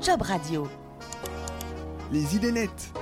Job Radio. Les idées nettes.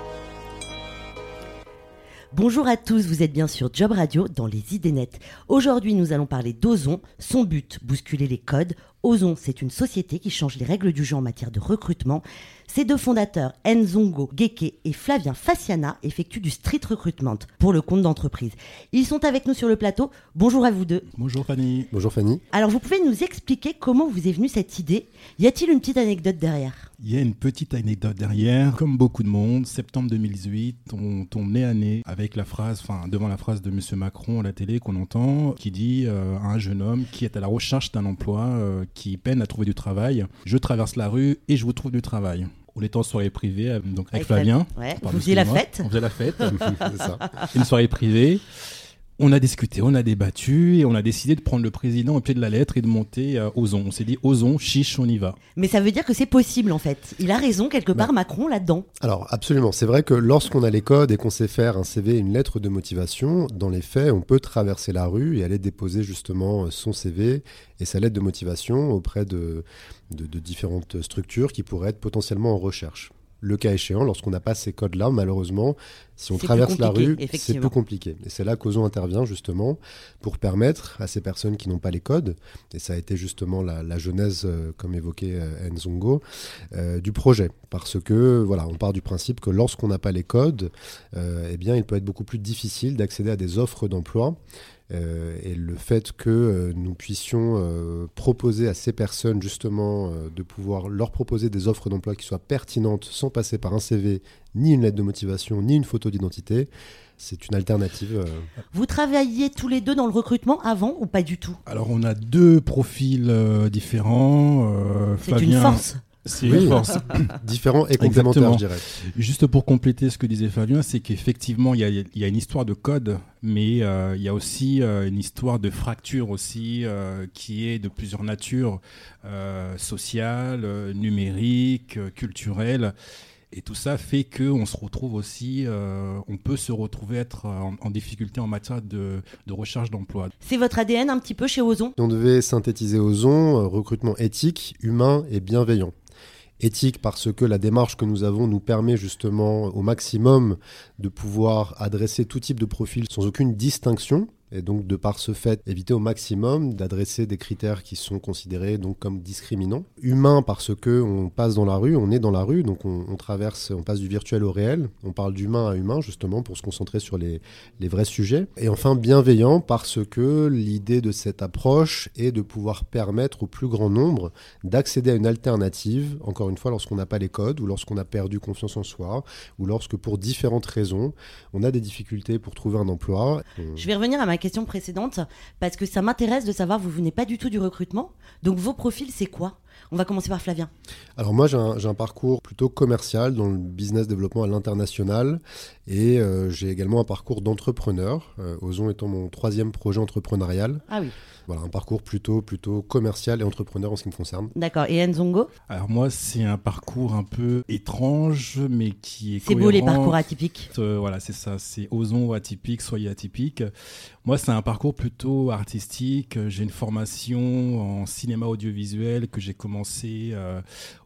Bonjour à tous, vous êtes bien sur Job Radio dans les idées nettes. Aujourd'hui, nous allons parler d'Ozon. Son but, bousculer les codes. Ozon, c'est une société qui change les règles du jeu en matière de recrutement. Ses deux fondateurs, Nzongo Geke et Flavien Faciana, effectuent du street recruitment pour le compte d'entreprise. Ils sont avec nous sur le plateau. Bonjour à vous deux. Bonjour Fanny. Bonjour Fanny. Alors, vous pouvez nous expliquer comment vous est venue cette idée? Y a-t-il une petite anecdote derrière? Il y a une petite anecdote derrière. Comme beaucoup de monde, septembre 2018, on tombe nez à nez avec la phrase, enfin devant la phrase de Monsieur Macron à la télé qu'on entend, qui dit euh, à un jeune homme qui est à la recherche d'un emploi, euh, qui peine à trouver du travail, je traverse la rue et je vous trouve du travail. On était en soirée privée, euh, donc avec, Flavien. Ouais. Vous faisiez la fête On faisait la fête. C'est ça. une soirée privée. On a discuté, on a débattu et on a décidé de prendre le président au pied de la lettre et de monter euh, Ozon. On s'est dit Ozon, chiche, on y va. Mais ça veut dire que c'est possible en fait. Il a raison quelque part, Macron, là-dedans. Alors absolument, c'est vrai que lorsqu'on a les codes et qu'on sait faire un CV et une lettre de motivation, dans les faits, on peut traverser la rue et aller déposer justement son CV et sa lettre de motivation auprès de, de, de différentes structures qui pourraient être potentiellement en recherche. Le cas échéant, lorsqu'on n'a pas ces codes-là, malheureusement, si on traverse la rue, c'est plus compliqué. Et c'est là qu'Ozon intervient justement pour permettre à ces personnes qui n'ont pas les codes, et ça a été justement la, la genèse, euh, comme évoqué euh, Nzongo, euh, du projet. Parce que voilà, on part du principe que lorsqu'on n'a pas les codes, euh, eh bien, il peut être beaucoup plus difficile d'accéder à des offres d'emploi. Euh, et le fait que euh, nous puissions euh, proposer à ces personnes justement euh, de pouvoir leur proposer des offres d'emploi qui soient pertinentes sans passer par un CV, ni une lettre de motivation, ni une photo d'identité, c'est une alternative. euh, Vous travailliez tous les deux dans le recrutement avant ou pas du tout? Alors on a deux profils euh, différents. euh, C'est une force. C'est Oui. une force. différents et complémentaires, Exactement. je dirais. Juste pour compléter ce que disait Fabien, c'est qu'effectivement, il y a, il y a une histoire de code, mais euh, il y a aussi euh, une histoire de fracture aussi, euh, qui est de plusieurs natures, euh, sociale, numérique, culturelle. Et tout ça fait qu'on se retrouve aussi, euh, on peut se retrouver être en, en difficulté en matière de, de recherche d'emploi. C'est votre ADN un petit peu chez Ozon? On devait synthétiser Ozon, recrutement éthique, humain et bienveillant. Éthique parce que la démarche que nous avons nous permet justement au maximum de pouvoir adresser tout type de profil sans aucune distinction et donc de par ce fait éviter au maximum d'adresser des critères qui sont considérés donc comme discriminants. Humain parce que on passe dans la rue, on est dans la rue, donc on, traverse, on passe du virtuel au réel, on parle d'humain à humain justement pour se concentrer sur les, les vrais sujets. Et enfin bienveillant parce que l'idée de cette approche est de pouvoir permettre au plus grand nombre d'accéder à une alternative, encore une fois lorsqu'on n'a pas les codes ou lorsqu'on a perdu confiance en soi ou lorsque pour différentes raisons on a des difficultés pour trouver un emploi. Je vais revenir à ma question précédente parce que ça m'intéresse de savoir, vous venez pas du tout du recrutement. Donc vos profils, c'est quoi? On va commencer par Flavien. Alors moi j'ai un, parcours plutôt commercial dans le business développement à l'international et euh, j'ai également un parcours d'entrepreneur, euh, Ozon étant mon troisième projet entrepreneurial. Ah oui, Voilà, un parcours plutôt, plutôt commercial et entrepreneur en ce qui me concerne. d'accord. Et Nzongo Alors moi, c'est un parcours un peu étrange, mais qui est C'est beau les parcours atypiques. Euh, voilà, c'est ça. C'est osons ou atypique, soyez atypique. Moi, c'est un parcours plutôt artistique. J'ai une formation en cinéma audiovisuel que j'ai commencé euh,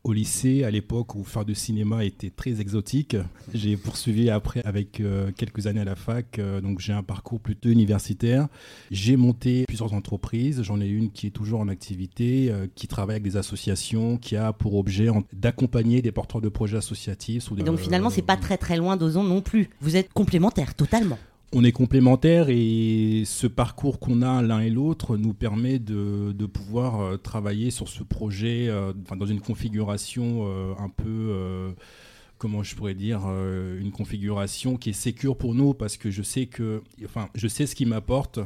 au lycée, à l'époque où faire du cinéma était très exotique. J'ai poursuivi après avec euh, quelques années à la fac. euh, donc, j'ai un parcours plutôt universitaire. J'ai monté plusieurs entreprises. J'en ai une qui est toujours en activité, euh, qui travaille avec des associations, qui a pour objet d'accompagner des porteurs de projets associatifs. ou Et des- donc finalement, c'est pas très très loin d'Ozon non plus. Vous êtes complémentaires totalement. On est complémentaires et ce parcours qu'on a l'un et l'autre nous permet de, de pouvoir euh, travailler sur ce projet euh, dans une configuration euh, un peu, euh, comment je pourrais dire, euh, une configuration qui est sécure pour nous parce que je sais que, enfin, je sais ce qui m'apporte.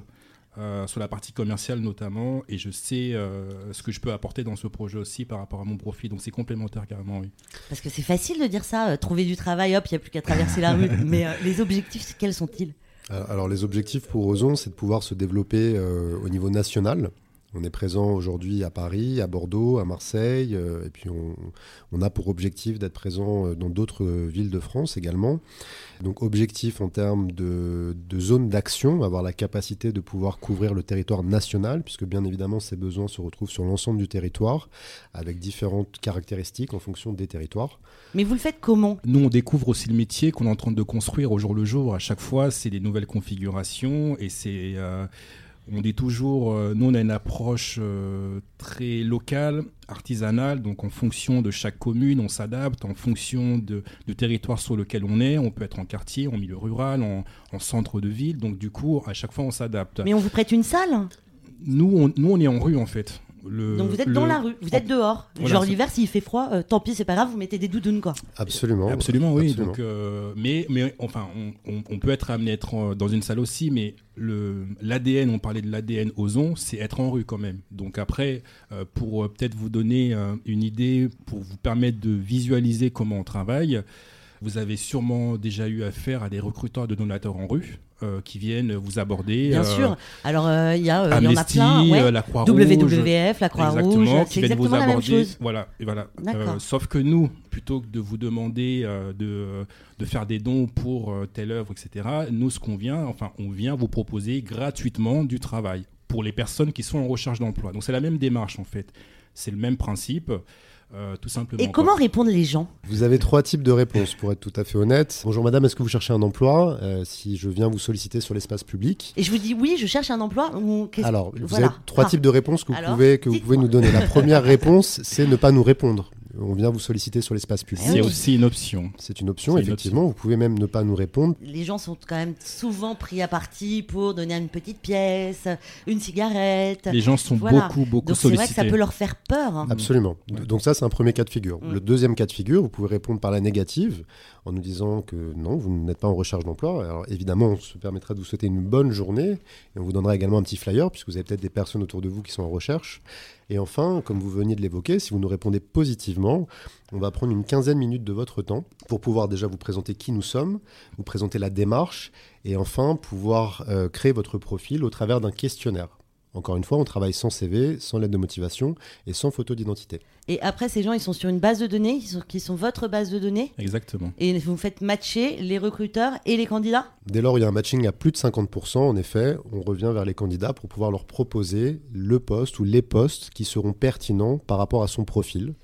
euh, sur la partie commerciale notamment, et je sais euh, ce que je peux apporter dans ce projet aussi par rapport à mon profil. Donc c'est complémentaire carrément, oui. Parce que c'est facile de dire ça, trouver du travail, hop, il n'y a plus qu'à traverser la rue. Mais les objectifs, quels sont-ils? Alors les objectifs pour Ozon, c'est de pouvoir se développer euh, au niveau national On est présent aujourd'hui à Paris, à Bordeaux, à Marseille, euh, et puis on, on, a pour objectif d'être présent euh, dans d'autres villes de France également. Donc objectif en termes de, de zone d'action, avoir la capacité de pouvoir couvrir le territoire national, puisque bien évidemment ces besoins se retrouvent sur l'ensemble du territoire, avec différentes caractéristiques en fonction des territoires. Mais vous le faites comment? Nous, on découvre aussi le métier qu'on est en train de construire au jour le jour. À chaque fois, c'est des nouvelles configurations et c'est... Euh, on dit toujours, euh, nous on a une approche euh, très locale, artisanale, donc en fonction de chaque commune, on s'adapte, en fonction de, du territoire sur lequel on est, on peut être en quartier, en milieu rural, en, en centre de ville, donc du coup à chaque fois on s'adapte. Mais on vous prête une salle? Nous on, nous on est en rue en fait. Donc vous êtes dans la rue, vous êtes dehors. Genre l'hiver, s'il fait froid, euh, tant pis, c'est pas grave, vous mettez des doudounes quoi. Absolument. Absolument, oui. Donc, euh, mais, mais enfin, on, on, peut être amené à être dans une salle aussi, mais l'ADN, on parlait de l'ADN ozon, c'est être en rue quand même. Donc après, euh, pour peut-être vous donner une idée, pour vous permettre de visualiser comment on travaille, vous avez sûrement déjà eu affaire à des recruteurs de donateurs en rue. Euh, qui viennent vous aborder. Bien euh, sûr. Alors euh, il y, a, y en a plein. Ouais. la Croix WWF, la Croix-Rouge, c'est exactement la même chose. Voilà, voilà. sauf que nous, plutôt que de vous demander de, de faire des dons pour telle œuvre, etc., nous, ce qu'on vient, enfin, on vient vous proposer gratuitement du travail pour les personnes qui sont en recherche d'emploi. Donc c'est la même démarche en fait. C'est le même principe. Euh, tout simplement. Et comment répondent les gens? Vous avez trois types de réponses, pour être tout à fait honnête. Bonjour madame, est-ce que vous cherchez un emploi euh, Si je viens vous solliciter sur l'espace public? Et je vous dis oui, je cherche un emploi Alors, vous avez trois types de réponses que vous, pouvez, que vous pouvez nous donner. La première réponse, c'est ne pas nous répondre on vient vous solliciter sur l'espace public. C'est aussi une option. C'est une option, effectivement. Vous pouvez même ne pas nous répondre. Les gens sont quand même souvent pris à partie pour donner une petite pièce, une cigarette. Les gens sont beaucoup, beaucoup Donc sollicités. C'est vrai que ça peut leur faire peur. Hein. Absolument. Donc ça, c'est un premier cas de figure. Mm. Le deuxième cas de figure, vous pouvez répondre par la négative en nous disant que non, vous n'êtes pas en recherche d'emploi. Alors évidemment, on se permettra de vous souhaiter une bonne journée et on vous donnera également un petit flyer puisque vous avez peut-être des personnes autour de vous qui sont en recherche. Et enfin, comme vous veniez de l'évoquer, si vous nous répondez positivement, on va prendre une quinzaine de minutes de votre temps pour pouvoir déjà vous présenter qui nous sommes, vous présenter la démarche et enfin pouvoir euh, créer votre profil au travers d'un questionnaire. Encore une fois, on travaille sans CV, sans lettre de motivation et sans photo d'identité. Et après, ces gens, ils sont sur une base de données, qui sont, votre base de données Exactement. Et vous faites matcher les recruteurs et les candidats? Dès lors, il y a un matching à plus de 50%, en effet, on revient vers les candidats pour pouvoir leur proposer le poste ou les postes qui seront pertinents par rapport à son profil.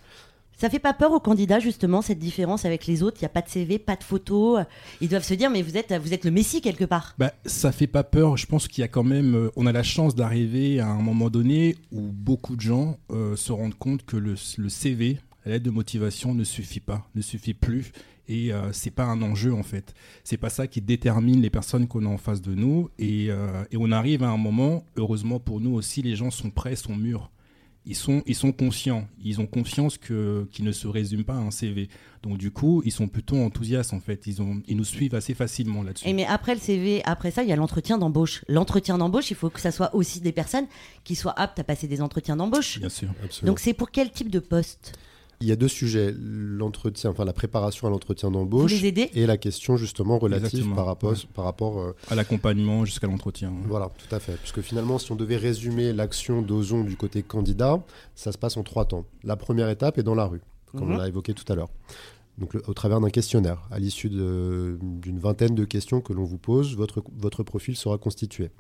Ça fait pas peur aux candidats justement cette différence avec les autres? Il y a pas de CV, pas de photo. Ils doivent se dire mais vous êtes vous êtes le Messie quelque part. Bah ça fait pas peur. Je pense qu'il y a quand même euh, on a la chance d'arriver à un moment donné où beaucoup de gens euh, se rendent compte que le, CV, l'aide de motivation ne suffit pas, ne suffit plus et euh, c'est pas un enjeu en fait. C'est pas ça qui détermine les personnes qu'on a en face de nous euh, et on arrive à un moment. Heureusement pour nous aussi, les gens sont prêts, sont mûrs ils sont, ils sont conscients, ils ont confiance que qu'ils ne se résument pas à un CV. Donc du coup, ils sont plutôt enthousiastes en fait. Ils, ont, ils nous suivent assez facilement là-dessus. Et mais après le CV, après ça, il y a l'entretien d'embauche. L'entretien d'embauche, il faut que ça soit aussi des personnes qui soient aptes à passer des entretiens d'embauche. Bien sûr, absolument. Donc c'est pour quel type de poste? Il y a deux sujets, l'entretien, enfin la préparation à l'entretien d'embauche et la question justement relative par rapport, par rapport euh, à l'accompagnement jusqu'à l'entretien. Voilà, tout à fait. Puisque finalement, si on devait résumer l'action d'Ozon du côté candidat, ça se passe en trois temps. La première étape est dans la rue, comme on mhm. l'a évoqué tout à l'heure donc au travers d'un questionnaire. À l'issue d'une vingtaine de questions que l'on vous pose, votre, profil sera constitué.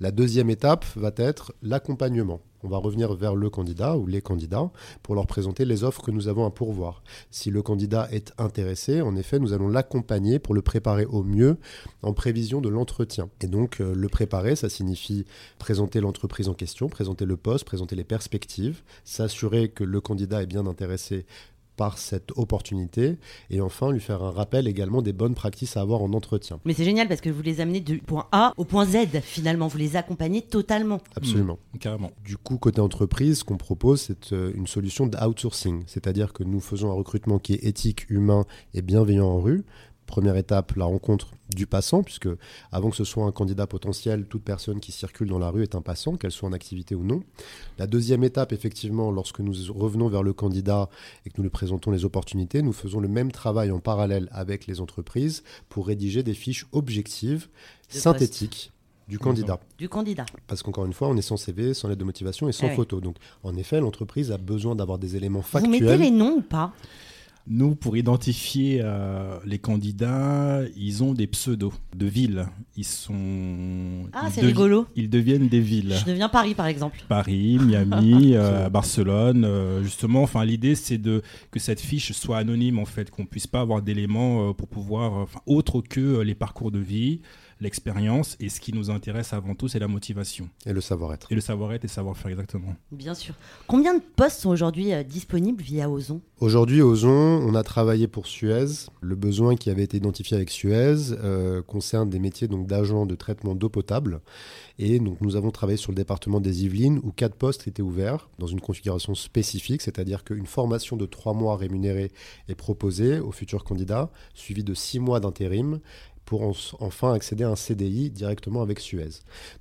La deuxième étape va être l'accompagnement. On va revenir vers le candidat ou les candidats pour leur présenter les offres que nous avons à pourvoir. Si le candidat est intéressé, en effet, nous allons l'accompagner pour le préparer au mieux en prévision de l'entretien. Et donc, euh, le préparer, ça signifie présenter l'entreprise en question, présenter le poste, présenter les perspectives, s'assurer que le candidat est bien intéressé par cette opportunité et enfin lui faire un rappel également des bonnes pratiques à avoir en entretien. Mais c'est génial parce que vous les amenez du point A au point Z finalement, vous les accompagnez totalement. Absolument. Mmh, carrément. Du coup, côté entreprise, ce qu'on propose, c'est euh, une solution d'outsourcing, c'est-à-dire que nous faisons un recrutement qui est éthique, humain et bienveillant en rue, Première étape, la rencontre du passant, puisque avant que ce soit un candidat potentiel, toute personne qui circule dans la rue est un passant, qu'elle soit en activité ou non. La deuxième étape, effectivement, lorsque nous revenons vers le candidat et que nous lui présentons les opportunités, nous faisons le même travail en parallèle avec les entreprises pour rédiger des fiches objectives, synthétiques, du candidat. Du candidat. Parce qu'encore une fois, on est sans CV, sans lettre de motivation et sans Ah oui. photo. Donc, en effet, l'entreprise a besoin d'avoir des éléments Vous factuels. mettez les noms ou pas? Nous, pour identifier euh, les candidats, ils ont des pseudos de villes. Ils sont. Ah, ils c'est rigolo. Ils deviennent des villes. Je deviens Paris, par exemple. Paris, Miami, euh, Barcelone, euh, justement. Enfin, l'idée c'est de que cette fiche soit anonyme en fait, qu'on puisse pas avoir d'éléments pour pouvoir, autre que les parcours de vie, l'expérience. Et ce qui nous intéresse avant tout, c'est la motivation Et le savoir-être. et le savoir-être et le savoir-faire exactement. Bien sûr. Combien de postes sont aujourd'hui euh, disponibles via Ozon? Aujourd'hui, Ozon, on a travaillé pour Suez. Le besoin qui avait été identifié avec Suez euh, concerne des métiers donc d'agents de traitement d'eau potable. Et donc, nous avons travaillé sur le département des Yvelines où quatre postes étaient ouverts dans une configuration spécifique, c'est-à-dire qu'une formation de trois mois rémunérée est proposée aux futurs candidats, suivie de six mois d'intérim pour en- enfin accéder à un CDI directement avec Suez.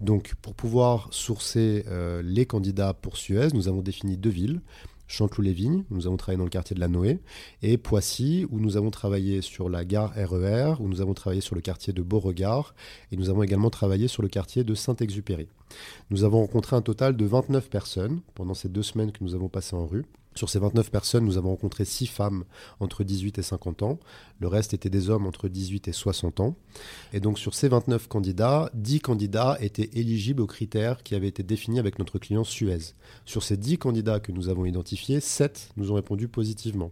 Donc, pour pouvoir sourcer euh, les candidats pour Suez, nous avons défini deux villes. Chanteloup-les-Vignes, nous avons travaillé dans le quartier de la Noé, et Poissy, où nous avons travaillé sur la gare RER, où nous avons travaillé sur le quartier de Beauregard, et nous avons également travaillé sur le quartier de Saint-Exupéry. Nous avons rencontré un total de 29 personnes pendant ces deux semaines que nous avons passées en rue. Sur ces 29 personnes, nous avons rencontré 6 femmes entre 18 et 50 ans. Le reste était des hommes entre 18 et 60 ans. Et donc sur ces 29 candidats, 10 candidats étaient éligibles aux critères qui avaient été définis avec notre client Suez. Sur ces 10 candidats que nous avons identifiés, 7 nous ont répondu positivement.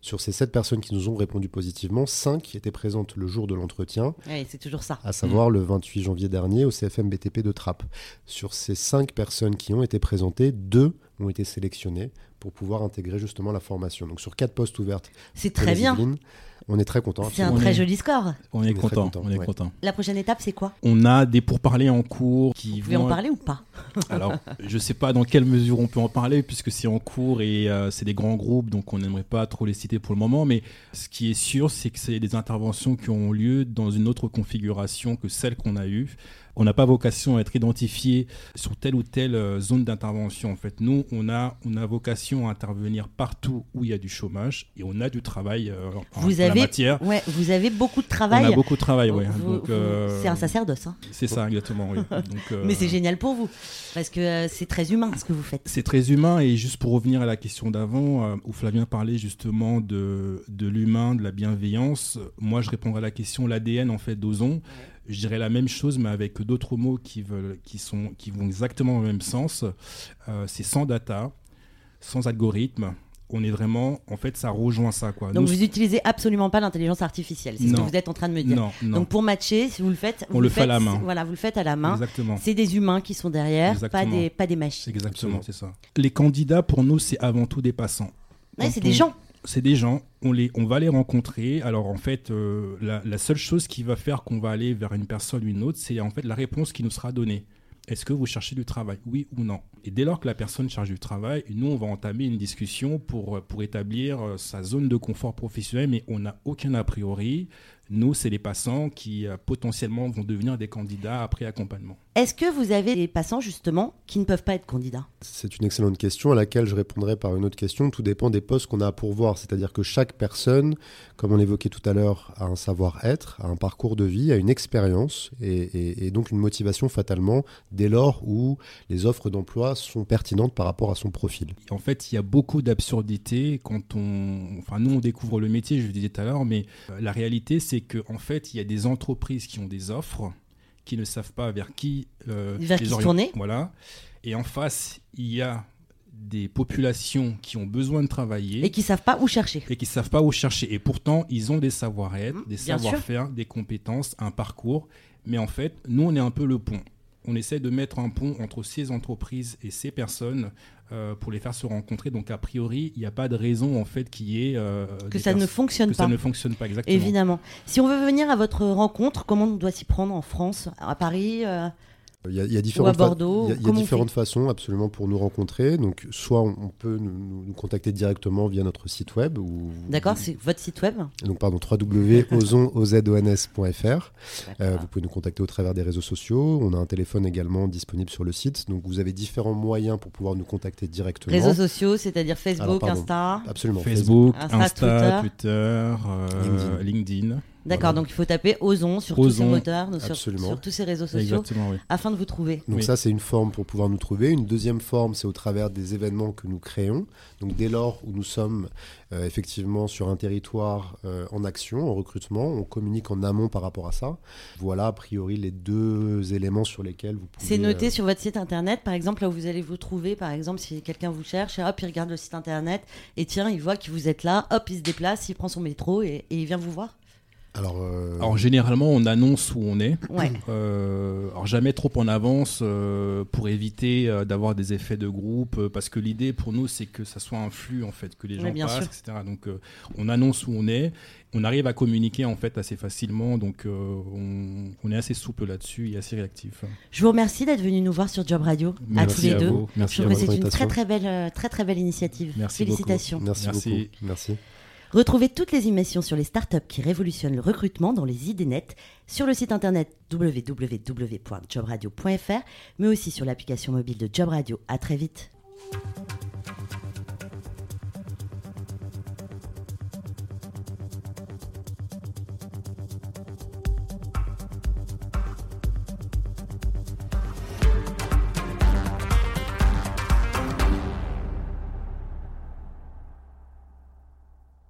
Sur ces 7 personnes qui nous ont répondu positivement, 5 étaient présentes le jour de l'entretien, Oui, c'est toujours ça. à savoir le 28 janvier dernier au CFM BTP de Trappes. Sur ces 5 personnes qui ont été présentées, 2 ont été sélectionnées pour pouvoir intégrer justement la formation. Donc sur 4 postes ouvertes, C'est très bien. Yvelines, on est très content. C'est un très est- joli score. On est, content, content, on est ouais. content. La prochaine étape, c'est quoi? On a des pourparlers en cours qui Vous pouvez vont en parler ou pas? Alors, je sais pas dans quelle mesure on peut en parler puisque c'est en cours et euh, c'est des grands groupes, donc on n'aimerait pas trop les citer pour le moment. Mais ce qui est sûr, c'est que c'est des interventions qui ont lieu dans une autre configuration que celle qu'on a eue. On n'a pas vocation à être identifié sur telle ou telle euh, zone d'intervention. En fait, nous, on a, on a vocation à intervenir partout où il y a du chômage et on a du travail euh, en, Vous en la avez, matière. ouais, vous avez beaucoup de On travail. a beaucoup de travail, vous- euh, C'est un sacerdoce. hein. C'est ça, exactement. oui. Donc, euh, Mais c'est génial pour vous. Parce que euh, c'est très humain ce que vous faites. C'est très humain et juste pour revenir à la question d'avant, euh, où Flavien parlait justement de, de l'humain, de la bienveillance, moi je répondrai à la question l'ADN en fait d'Ozon. Je dirais la même chose mais avec d'autres mots qui, veulent, qui, sont, qui vont exactement dans le même sens. Euh, c'est sans data, sans algorithme. On est vraiment, en fait, ça rejoint ça. Quoi. Donc Nous, vous utilisez absolument pas l'intelligence artificielle. C'est ce que vous êtes en train de me dire. non, non, Donc pour matcher, si vous le faites, On vous le fait à la main. Voilà, vous le faites à la main. exactement. C'est des humains qui sont derrière, pas des, pas des machines. exactement, c'est ça. Les candidats, pour nous, c'est avant tout des passants. Ouais, c'est on- des gens. C'est des gens, on, va les rencontrer. Alors en fait, euh, la, seule chose qui va faire qu'on va aller vers une personne ou une autre, c'est en fait la réponse qui nous sera donnée. Est-ce que vous cherchez du travail? Oui ou non? Et dès lors que la personne cherche du travail, nous, on va entamer une discussion pour, pour établir euh, sa zone de confort professionnel, mais on n'a aucun a priori. Nous, c'est les passants qui euh, potentiellement vont devenir des candidats après accompagnement. Est-ce que vous avez des passants justement qui ne peuvent pas être candidats? C'est une excellente question à laquelle je répondrai par une autre question. Tout dépend des postes qu'on a à pourvoir. C'est-à-dire que chaque personne, comme on l'évoquait tout à l'heure, a un savoir-être, a un parcours de vie, a une expérience et, et- et donc une motivation fatalement dès lors où les offres d'emploi sont pertinentes par rapport à son profil. En fait, il y a beaucoup d'absurdités quand on. Enfin, nous, on découvre le métier, je le disais tout à l'heure, mais euh, la réalité, c'est qu'en en fait, il y a des entreprises qui ont des offres, qui ne savent pas vers qui. euh, Vers les qui se orient- tourner. Voilà. Et en face, il y a des populations qui ont besoin de travailler et qui savent pas où chercher et qui ne savent pas où chercher. Et pourtant, ils ont des savoir-être, Mmh, des savoir-faire, des compétences, un parcours. Mais en fait, nous, on est un peu le pont. On essaie de mettre un pont entre ces entreprises et ces personnes pour les faire se rencontrer. Donc, a priori, il n'y a pas de raison en fait qu'il y ait euh, que ça ne fonctionne que pas ça ne fonctionne pas exactement. Évidemment. Si on veut venir à votre rencontre, comment on doit s'y prendre en France À Paris euh, Il y a, il y a différentes, fa- Bordeaux, il y a- il y a comment on différentes façons absolument pour nous rencontrer. Donc, soit on, on peut nous, contacter directement via notre site web. Ou, D'accord, c'est votre site web Donc, pardon, www.ozon.fr. Euh, vous pouvez nous contacter au travers des réseaux sociaux. On a un téléphone également disponible sur le site. Donc vous avez différents moyens pour pouvoir nous contacter directement. Réseaux sociaux, c'est-à-dire Facebook, Alors, pardon. Insta. Absolument. Facebook, Insta, Insta, Twitter. Twitter, euh, LinkedIn. D'accord, Voilà. donc il faut taper Ozon sur tous ces moteurs, sur, sur tous ces réseaux sociaux, Exactement, oui. afin de vous trouver. Donc Oui. ça, c'est une forme pour pouvoir nous trouver. Une deuxième forme, c'est au travers des événements que nous créons. Donc dès lors où nous sommes euh, effectivement sur un territoire euh, en action, en recrutement, on communique en amont par rapport à ça. Voilà a priori les deux éléments sur lesquels vous pouvez... C'est noté euh, sur votre site internet, par exemple, là où vous allez vous trouver, par exemple, si quelqu'un vous cherche, et hop, il regarde le site internet, et tiens, il voit que vous êtes là, hop, il se déplace, il prend son métro, et, et il vient vous voir. Alors, euh, Alors généralement, on annonce où on est. Ouais. Euh, alors jamais trop en avance euh, pour éviter euh, d'avoir des effets de groupe, euh, parce que l'idée pour nous c'est que ça soit un flux en fait, que les gens bien passent, sûr. etc. Donc euh, on annonce où on est, on arrive à communiquer en fait assez facilement, donc euh, on, on est assez souple là-dessus et assez réactif. Je vous remercie d'être venu nous voir sur Job Radio, à Merci tous les à deux. vous. Je Merci à trouve que c'est une très très belle, très très belle initiative. Merci beaucoup. Félicitations. merci, Merci. beaucoup. Merci. Retrouvez toutes les émissions sur les startups qui révolutionnent le recrutement dans les idées nettes sur le site internet www.jobradio.fr, mais aussi sur l'application mobile de Job Radio. À très vite.